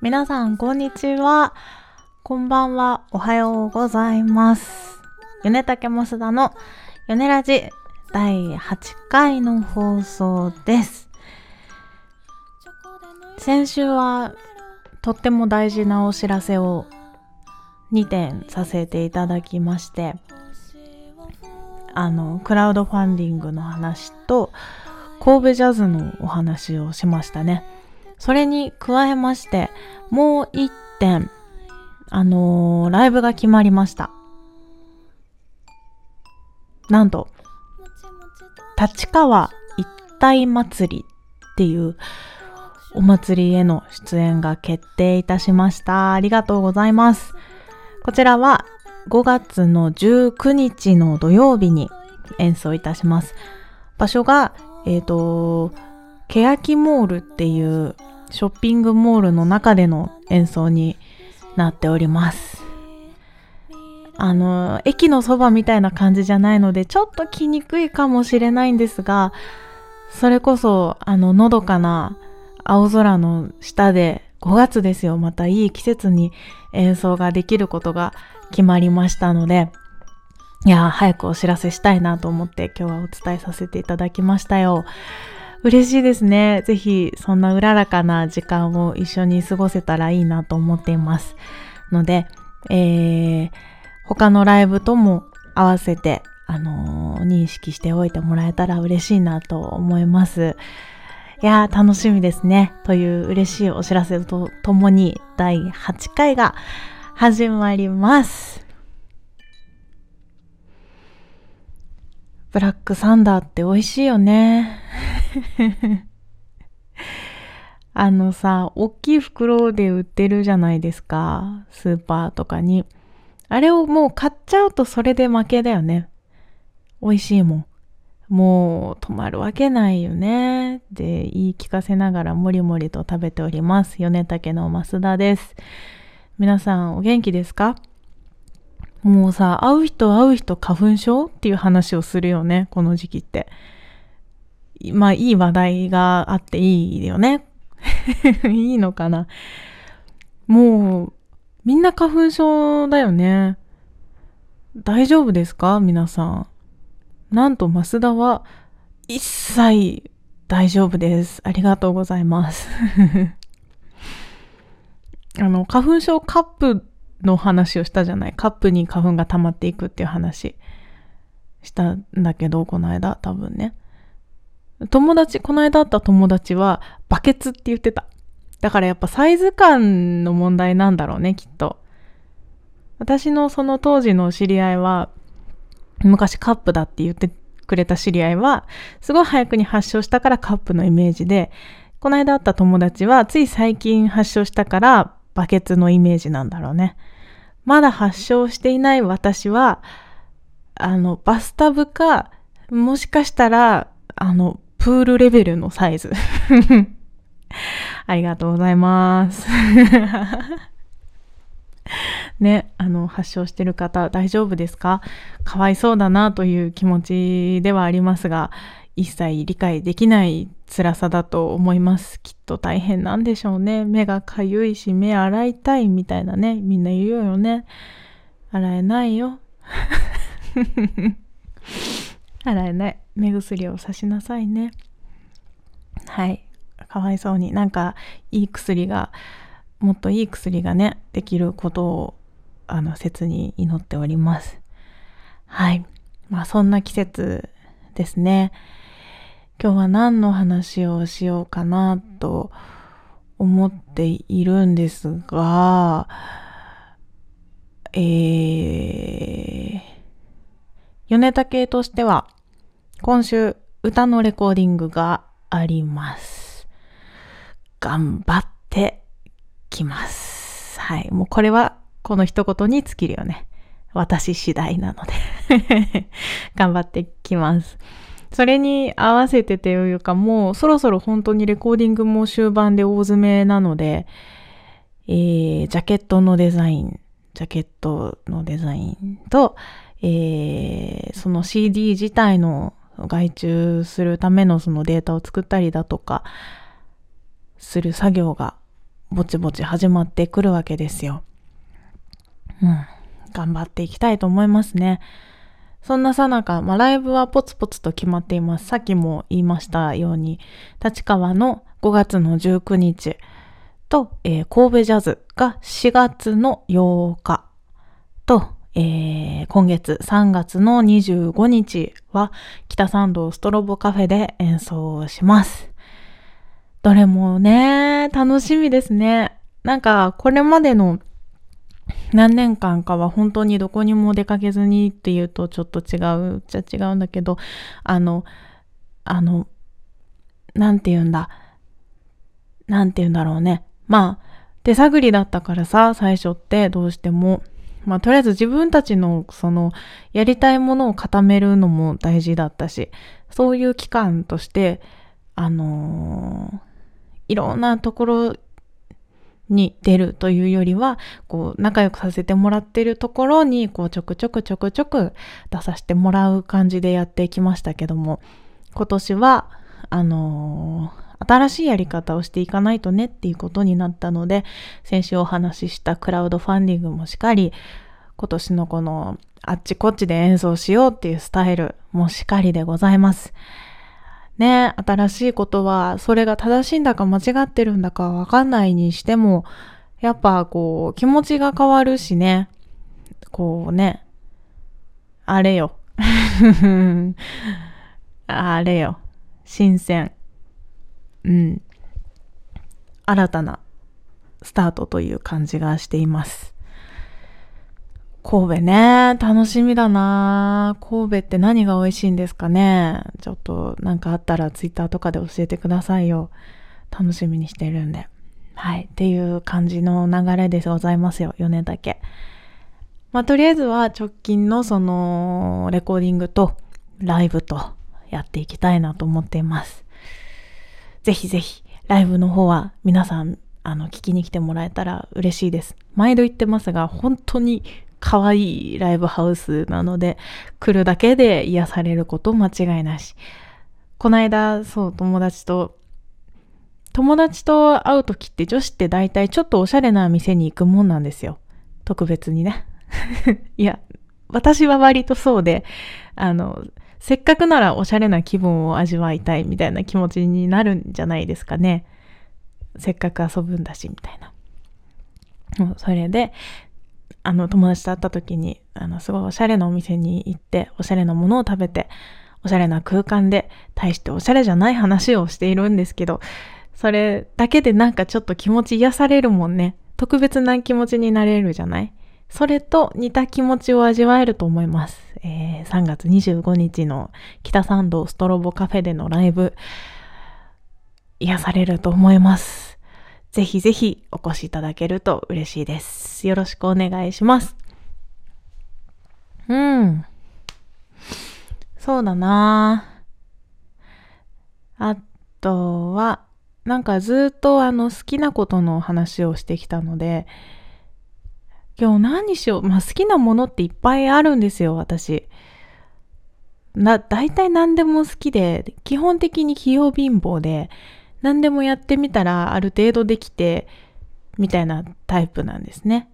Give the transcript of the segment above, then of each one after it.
皆さん、こんにちは。こんばんは。おはようございます。米竹増田の米ラジ第8回の放送です。先週はとっても大事なお知らせを2点させていただきまして、あの、クラウドファンディングの話と、神戸ジャズのお話をしましたね。それに加えまして、もう一点、あのーライブが決まりました。なんと、立川一体祭りっていうお祭りへの出演が決定いたしました。ありがとうございます。こちらは5月の19日の土曜日に演奏いたします。場所が、えっ、と、欅モールっていうショッピングモールの中での演奏になっております。あの、駅のそばみたいな感じじゃないので、ちょっと来にくいかもしれないんですが、それこそ、あの、のどかな青空の下で、5月ですよ、またいい季節に演奏ができることが決まりましたので、いや、早くお知らせしたいなと思って今日はお伝えさせていただきましたよ。嬉しいですね。ぜひ、そんなうららかな時間を一緒に過ごせたらいいなと思っています。ので、えー、他のライブとも合わせて、あのー認識しておいてもらえたら嬉しいなと思います。いやー、楽しみですね。という嬉しいお知らせとともに、第8回が始まります。ブラックサンダーって美味しいよね。あのさ、大きい袋で売ってるじゃないですか。スーパーとかに。あれをもう買っちゃうとそれで負けだよね。美味しいもん。もう止まるわけないよね。で、言い聞かせながらもりもりと食べております。米竹の増田です。皆さんお元気ですか？もうさ、会う人会う人花粉症っていう話をするよね。この時期って。まあ、いい話題があっていいよね。いいのかな。もう、みんな花粉症だよね。大丈夫ですか？皆さん。なんと、増田は一切大丈夫です。ありがとうございます。あの、花粉症カップの話をしたじゃない。カップに花粉が溜まっていくっていう話したんだけど、この間、多分ね。友達、この間会った友達は、バケツって言ってた。だからやっぱサイズ感の問題なんだろうね、きっと。私のその当時の知り合いは、昔カップだって言ってくれた知り合いは、すごい早くに発症したからカップのイメージで、この間会った友達は、つい最近発症したから、バケツのイメージなんだろうね。まだ発症していない私は、あの、バスタブか、もしかしたら、あの、プールレベルのサイズ。ありがとうございます。ね、あの、発症してる方大丈夫ですか？かわいそうだなという気持ちではありますが、一切理解できない辛さだと思います。きっと大変なんでしょうね。目がかゆいし、目洗いたいみたいなね、みんな言うよね。洗えないよ。洗えない。目薬をさしなさいね。はい。かわいそうに。なんか、いい薬が、もっといい薬がね、できることを、あの、切に祈っております。はい。まあ、そんな季節ですね。今日は何の話をしようかなと思っているんですが、えー、米竹としては、今週歌のレコーディングがあります。頑張ってきます。はい。もうこれはこの一言に尽きるよね。私次第なので。頑張ってきます。それに合わせてというかもうそろそろ本当にレコーディングも終盤で大詰めなので、えー、ジャケットのデザイン、ジャケットのデザインと、えー、その CD 自体の外注するためのそのデータを作ったりだとか、する作業がぼちぼち始まってくるわけですよ。うん。頑張っていきたいと思いますね。そんなさなか、まあ、ライブはポツポツと決まっています。さっきも言いましたように、立川の5月の19日と、えー、神戸ジャズが4月の8日と、えー、今月3月の25日は北参道ストロボカフェで演奏します。どれもね、楽しみですね。なんか、これまでの何年間かは本当にどこにも出かけずにっていうとちょっと違うっちゃ違うんだけど、あの、あの、なんて言うんだ？なんて言うんだろうね。まあ、手探りだったからさ、最初ってどうしても。まあ、とりあえず自分たちの、その、やりたいものを固めるのも大事だったし、そういう期間として、あのーいろんなところに出るというよりは、こう、仲良くさせてもらってるところに、こう、ちょくちょくちょくちょく出させてもらう感じでやってきましたけども、今年は、あのー、新しいやり方をしていかないとねっていうことになったので、先週お話ししたクラウドファンディングもしっかり、今年のこの、あっちこっちで演奏しようっていうスタイルもしっかりでございます。ね、新しいことは、それが正しいんだか間違ってるんだかわかんないにしても、やっぱこう、気持ちが変わるしね、こうね、あれよ。あれよ。新鮮。うん。新たなスタートという感じがしています。神戸ね、楽しみだな神戸って何が美味しいんですかねちょっとなんかあったらツイッターとかで教えてくださいよ。楽しみにしてるんで。はい。っていう感じの流れでございますよ。4年だけ。まあ、とりあえずは直近のそのレコーディングとライブとやっていきたいなと思っています。ぜひぜひライブの方は皆さんあの聞きに来てもらえたら嬉しいです。毎度言ってますが本当に可愛いライブハウスなので、来るだけで癒されること間違いなし。この間、そう、友達と、友達と会う時って女子って大体ちょっとおしゃれな店に行くもんなんですよ。特別にね。いや、私は割とそうで、あの、せっかくならおしゃれな気分を味わいたいみたいな気持ちになるんじゃないですかね。せっかく遊ぶんだし、みたいな。それで、あの、友達と会った時に、あの、すごいおしゃれなお店に行って、おしゃれなものを食べて、おしゃれな空間で、大しておしゃれじゃない話をしているんですけど、それだけでなんかちょっと気持ち癒されるもんね。特別な気持ちになれるじゃない？それと似た気持ちを味わえると思います。えー、3月25日の北参道ストロボカフェでのライブ、癒されると思います。ぜひぜひお越しいただけると嬉しいです。よろしくお願いします。うん。そうだなあとは、なんかずっとあの好きなことの話をしてきたので、今日何にしよう。まあ好きなものっていっぱいあるんですよ、私。な、大体何でも好きで、基本的に器用貧乏で、何でもやってみたらある程度できて、みたいなタイプなんですね。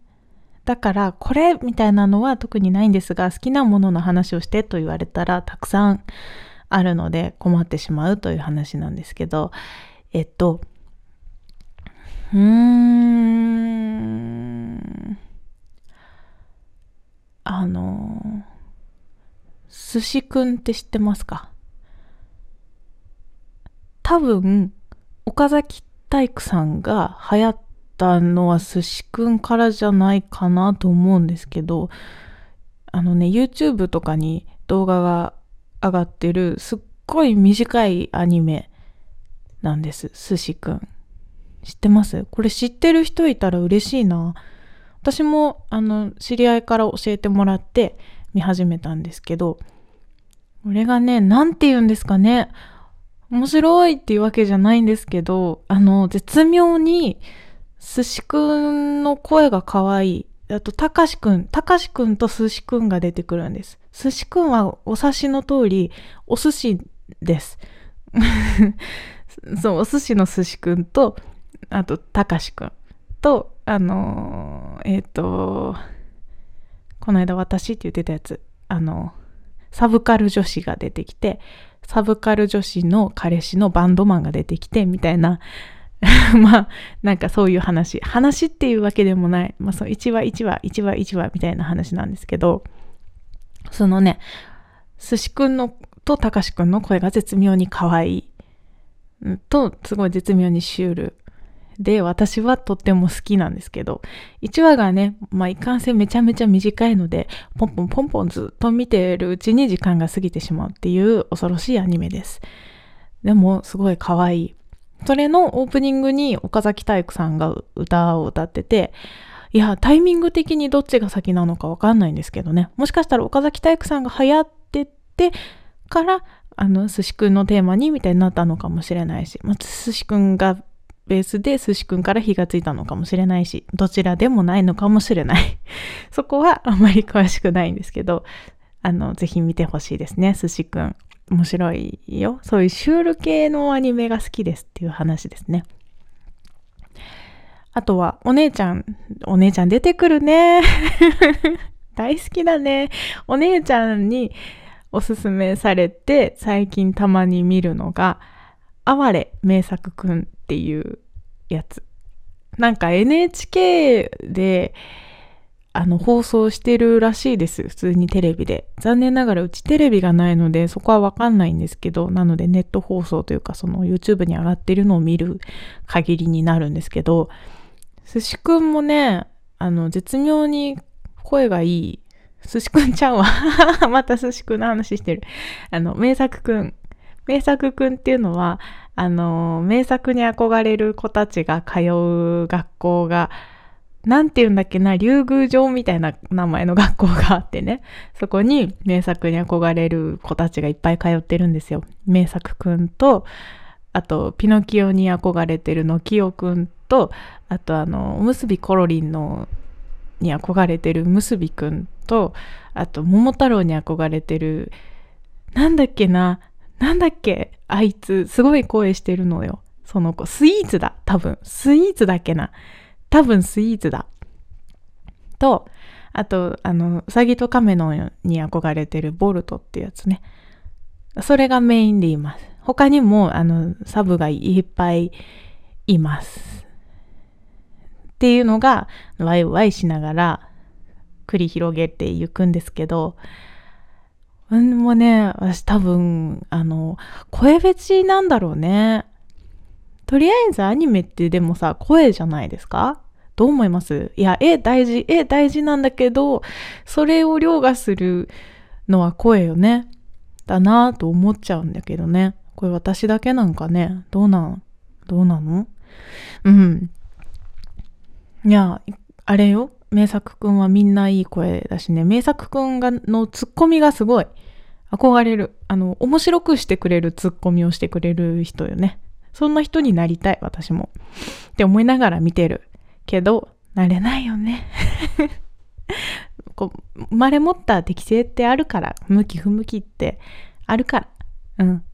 だから、これみたいなのは特にないんですが、好きなものの話をしてと言われたらたくさんあるので困ってしまうという話なんですけど、えっと、うーん、あの、寿司くんって知ってますか？多分、岡崎体育さんが流行ったのは寿司くんからじゃないかなと思うんですけど、あのね、YouTube とかに動画が上がってるすっごい短いアニメなんです。寿司くん。知ってます？これ知ってる人いたら嬉しいな。私も、あの、知り合いから教えてもらって見始めたんですけど、これがね、なんて言うんですかね。面白いっていうわけじゃないんですけど、あの、絶妙に、寿司くんの声が可愛い。あと、たかしくん、たかしくんと寿司くんが出てくるんです。寿司くんはお察しの通り、お寿司です。そう、お寿司の寿司くんと、あと、たかしくん。と、あの、えっ、ー、と、この間私って言ってたやつ、あの、サブカル女子が出てきて、サブカル女子の彼氏のバンドマンが出てきて、みたいな、まあ、なんかそういう話。話っていうわけでもない。まあ、そう、1話1話、1話1話みたいな話なんですけど、そのね、寿司くんのとたかしくんの声が絶妙に可愛い。と、すごい絶妙にシュール。で、私はとっても好きなんですけど、1話がね、まあ、いかんせんめちゃめちゃ短いので、ポンポンポンポンずっと見てるうちに時間が過ぎてしまうっていう恐ろしいアニメです。でも、すごい可愛い。それのオープニングに岡崎体育さんが歌を歌ってて、いや、タイミング的にどっちが先なのかわかんないんですけどね。もしかしたら岡崎体育さんが流行っててから、あの、寿司くんのテーマにみたいになったのかもしれないし、まあ、寿司くんがベースで寿司くんから火がついたのかもしれないし、どちらでもないのかもしれない。そこはあんまり詳しくないんですけど、あの、ぜひ見てほしいですね、寿司くん。面白いよ。そういうシュール系のアニメが好きですっていう話ですね。あとは、お姉ちゃん、お姉ちゃん出てくるね。大好きだね。お姉ちゃんにおすすめされて、最近たまに見るのが、哀れ名作くんっていうやつ。なんか NHK で、あの、放送してるらしいです。普通にテレビで。残念ながらうちテレビがないので、そこはわかんないんですけど、なのでネット放送というか、その YouTube に上がってるのを見る限りになるんですけど、寿司くんもね、あの、絶妙に声がいい。寿司くんちゃうわ。また寿司くんの話してる。あの、名作くん。名作くんっていうのは、あの、名作に憧れる子たちが通う学校が、なんて言うんだっけな、竜宮城みたいな名前の学校があってね、そこに名作に憧れる子たちがいっぱい通ってるんですよ。名作くんと、あと、ピノキオに憧れてるのきよくんと、あとあの、おむすびコロリンのに憧れてるむすびくんと、あと、桃太郎に憧れてる、なんだっけな、なんだっけ？あいつ、すごい声してるのよ。その子、スイーツだ、多分。スイーツだっけな。多分スイーツだ。と、あと、あの、うさぎと亀のに憧れてるボルトってやつね。それがメインでいます。他にも、あの、サブがいっぱいいます。っていうのが、ワイワイしながら繰り広げていくんですけど、うんもね、私多分、あの、声フェチなんだろうね。とりあえずアニメってでもさ、声じゃないですか？どう思います？いや、絵大事、絵大事なんだけど、それを凌駕するのは声よね。だなぁと思っちゃうんだけどね。これ私だけなんかね？どうなんどうなの？うん。いや、あれよ。名作くんはみんないい声だしね。名作くんがのツッコミがすごい。憧れる。あの、面白くしてくれるツッコミをしてくれる人よね。そんな人になりたい、私も。って思いながら見てる。けど、なれないよね。こう生まれ持った適性ってあるから、向き不向きってあるから。うん。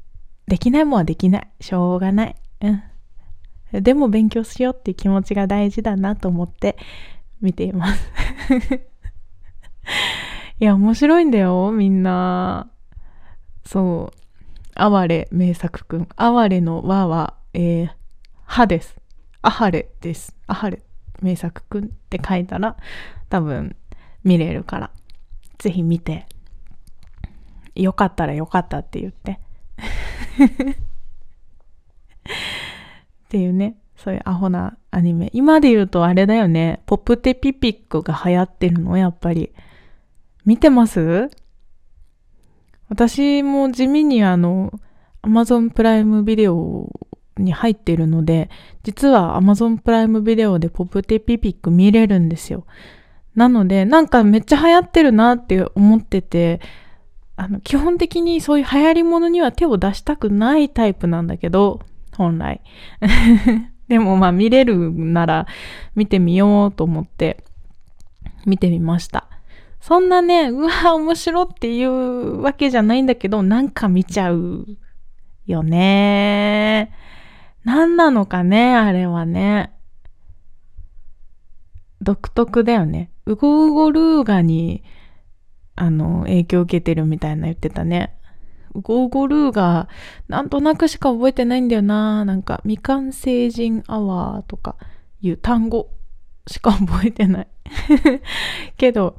できないもんはできない。しょうがない。うん。でも勉強しようっていう気持ちが大事だなと思って見ています いや、面白いんだよ、みんな。そう。哀れ名作くん。哀れの和は、えー、歯です。あはれです。あはれ名作くんって書いたら多分見れるから。ぜひ見て。よかったらよかったって言って。っていうね。そういうアホなアニメ。今で言うとあれだよね。ポップテピピックが流行ってるの？やっぱり。見てます？私も地味にあの、Amazon プライムビデオに入ってるので、実は Amazon プライムビデオでポップテピピック見れるんですよ。なので、なんかめっちゃ流行ってるなって思ってて、あの、基本的にそういう流行り物には手を出したくないタイプなんだけど、本来。でもまあ見れるなら見てみようと思って見てみました。そんなね、うわ、面白っていうわけじゃないんだけど、なんか見ちゃうよね。何なのかね、あれはね。独特だよね。ウゴウゴルーガに、あの、影響を受けてるみたいな言ってたね。ゴウゴルーガ、なんとなくしか覚えてないんだよな。なんか、未完成人アワーとかいう単語しか覚えてない。けど、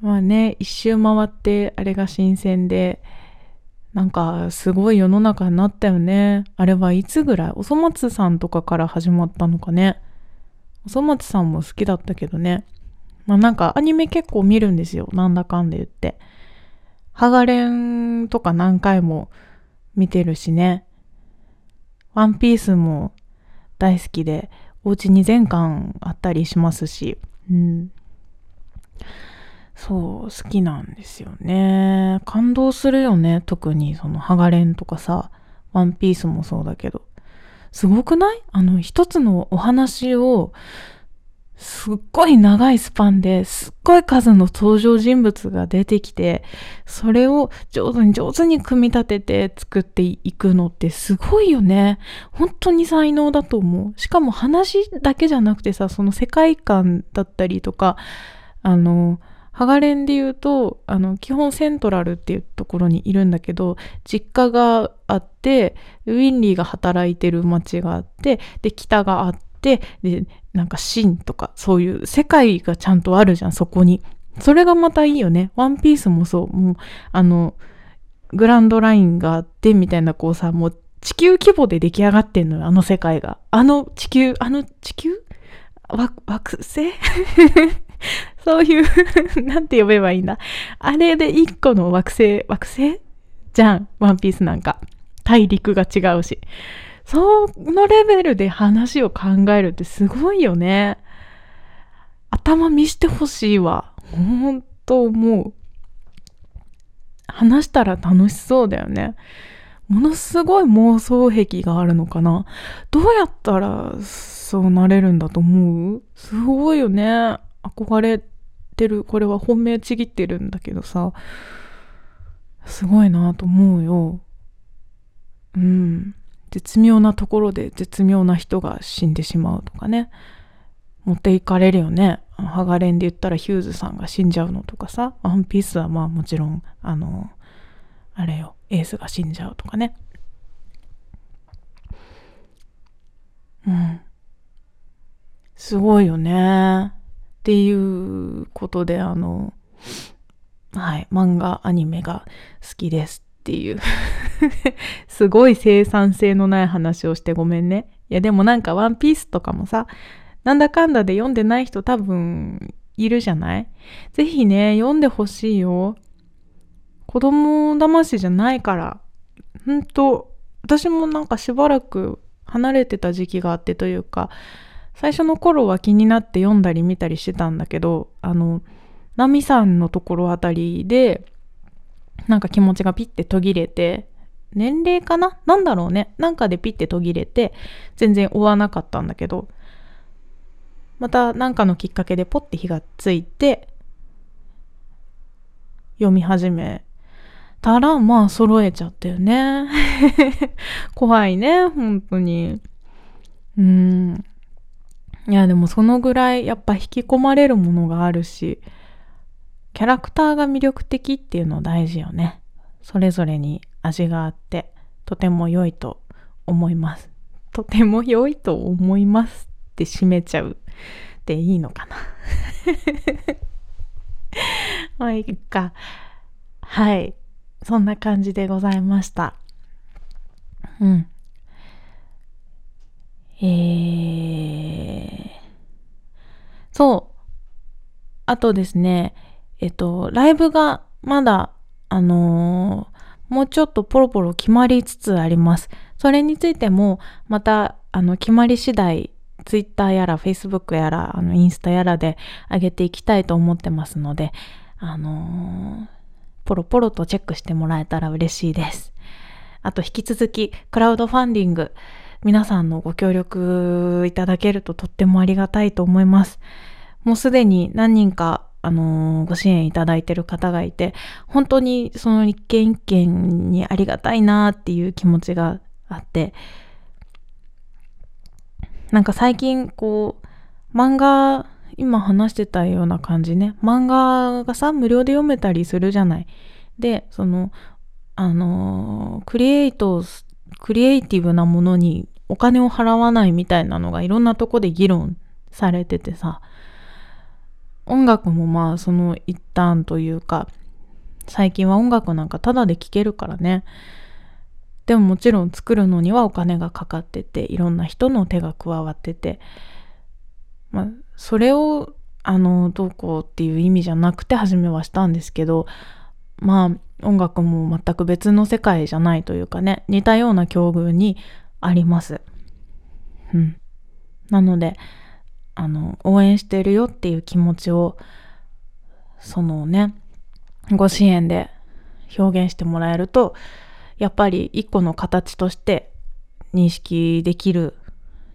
まあね、一周回ってあれが新鮮で、なんかすごい世の中になったよね。あれはいつぐらい？おそ松さんとかから始まったのかね。おそ松さんも好きだったけどね。まあなんかアニメ結構見るんですよ。なんだかんで言って。ハガレンとか何回も見てるしね。ワンピースも大好きで、お家に全巻あったりしますし。うん。そう、好きなんですよね。感動するよね。特にそのハガレンとかさ、ワンピースもそうだけど。すごくない？あの一つのお話をすっごい長いスパンですっごい数の登場人物が出てきて、それを上手に上手に組み立てて作っていくのってすごいよね。本当に才能だと思う。しかも話だけじゃなくてさ、その世界観だったりとか、あの、ハガレンで言うと、あの、基本セントラルっていうところにいるんだけど、実家があって、ウィンリーが働いてる街があって、で、北があって、で、なんかシとか、そういう世界がちゃんとあるじゃん、そこに。それがまたいいよね。ワンピースもそう。もう、あの、グランドラインがあって、みたいな、こうさ、もう地球規模で出来上がってんのよ、あの世界が。あの地球、あの地球？惑星？そういう なんて呼べばいいんだ？あれで一個の惑星、惑星？じゃん、ワンピースなんか。大陸が違うし。そのレベルで話を考えるってすごいよね。頭見してほしいわ。ほんと思う。話したら楽しそうだよね。ものすごい妄想癖があるのかなどうやったらそうなれるんだと思う？すごいよね。憧れてる。これは本命ちぎってるんだけどさ。すごいなと思うよ。うん。絶妙なところで絶妙な人が死んでしまうとかね。持っていかれるよね。ハガレンで言ったらヒューズさんが死んじゃうのとかさ。ワンピースはまあもちろん、あの、あれよ、エースが死んじゃうとかね。うん。すごいよね。っていうことで、あの、はい、漫画、アニメが好きですっていう すごい生産性のない話をしてごめんね。いや、でもなんかワンピースとかもさ、なんだかんだで読んでない人多分いるじゃない？ぜひね、読んでほしいよ。子供騙しじゃないから。ほんと、私もなんかしばらく離れてた時期があってというか、最初の頃は気になって読んだり見たりしてたんだけど、あの、ナミさんのところあたりで、なんか気持ちがピッて途切れて、年齢かな？なんだろうね。なんかでピッて途切れて、全然追わなかったんだけど、またなんかのきっかけでポッて火がついて、読み始めたら、まあ揃えちゃったよね。怖いね、本当に。うん。いや、でもそのぐらいやっぱ引き込まれるものがあるし、キャラクターが魅力的っていうの大事よね。それぞれに味があって、とても良いと思います。とても良いと思いますって締めちゃうでいいのかな。まあいいか。はい。そんな感じでございました。うん。えー、そう。あとですね、えっと、ライブがまだ、あのー、もうちょっとポロポロ決まりつつあります。それについても、また、あの、決まり次第、ツイッターやら、フェイスブックやら、あの、インスタやらで上げていきたいと思ってますので、あのー、ポロポロとチェックしてもらえたら嬉しいです。あと、引き続き、クラウドファンディング、皆さんのご協力いただけるととってもありがたいと思います。もうすでに何人か、あのー、ご支援いただいてる方がいて、本当にその一件一件にありがたいなっていう気持ちがあって、なんか最近こう、漫画今話してたような感じね。漫画がさ無料で読めたりするじゃない。でそのあのクリエイトクリエイティブなものにお金を払わないみたいなのがいろんなとこで議論されててさ。音楽もまあその一端というか最近は音楽なんかタダで聴けるからねでももちろん作るのにはお金がかかってていろんな人の手が加わっててまあそれをあのどうこうっていう意味じゃなくて初めはしたんですけどまあ音楽も全く別の世界じゃないというかね似たような境遇にあります。うん。なのであの応援してるよっていう気持ちをそのねご支援で表現してもらえるとやっぱり一個の形として認識できる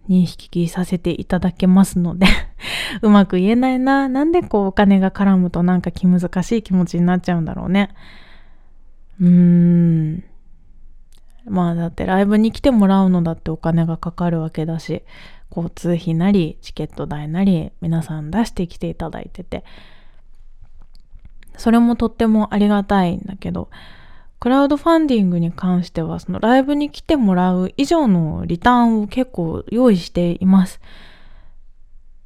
認識させていただけますので うまく言えないななんでこうお金が絡むとなんか気難しい気持ちになっちゃうんだろうね。うーん。まあだってライブに来てもらうのだってお金がかかるわけだし交通費なりチケット代なり皆さん出してきていただいててそれもとってもありがたいんだけどクラウドファンディングに関しては、そのライブに来てもらう以上のリターンを結構用意しています。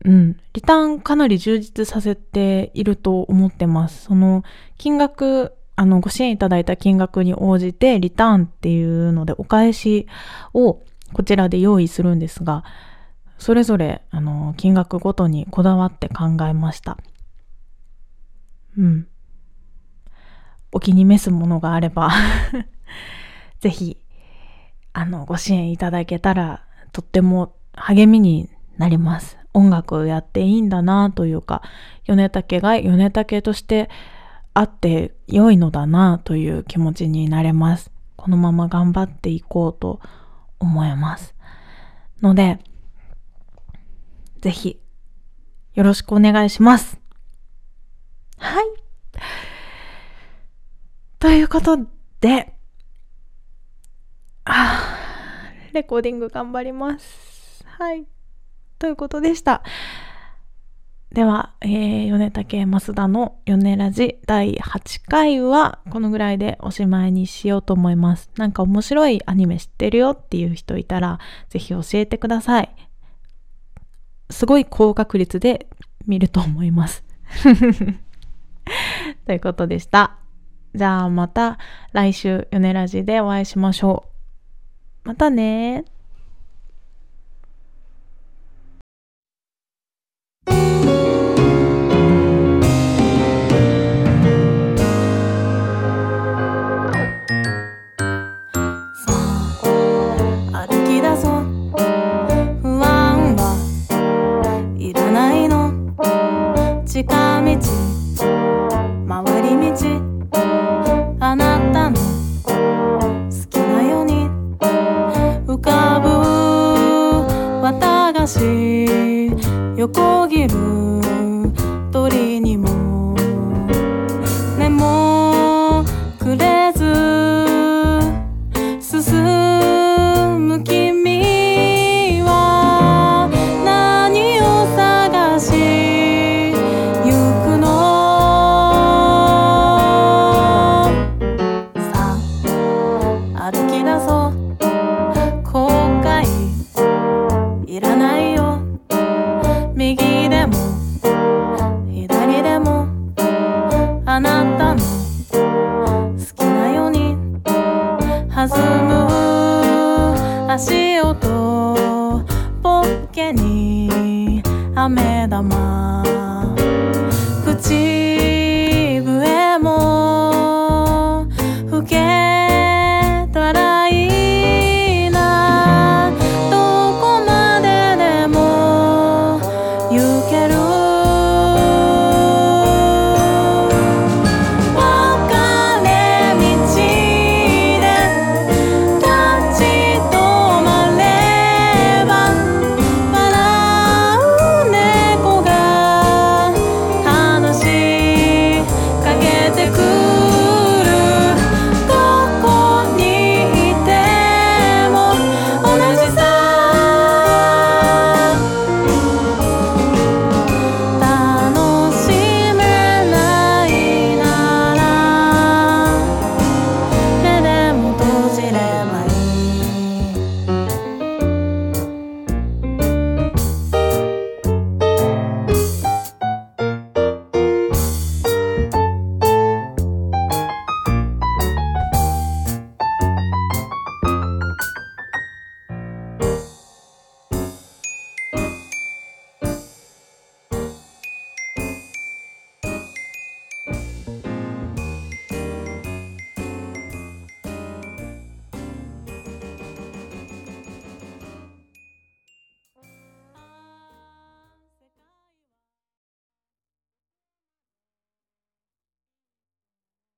うん。リターンかなり充実させていると思ってます。その金額、あの、ご支援いただいた金額に応じてリターンっていうのでお返しをこちらで用意するんですが、それぞれ、あの、金額ごとにこだわって考えました。うん。お気に召すものがあれば ぜひ、あの、ご支援いただけたら、とっても励みになります。音楽をやっていいんだなというか、米竹が米竹としてあって良いのだなという気持ちになれます。このまま頑張っていこうと思います。ので、ぜひ、よろしくお願いします。はい。ということで、あレコーディング頑張ります。はい。ということでした。では、えー、米竹増田の米ラジ第8回はこのぐらいでおしまいにしようと思います。なんか面白いアニメ知ってるよっていう人いたら、ぜひ教えてください。すごい高確率で見ると思います。ということでした。じゃあまた来週、ヨネラジでお会いしましょう。またね近道回り道あなたの好きなように浮かぶ綿菓子横切るけに飴玉。口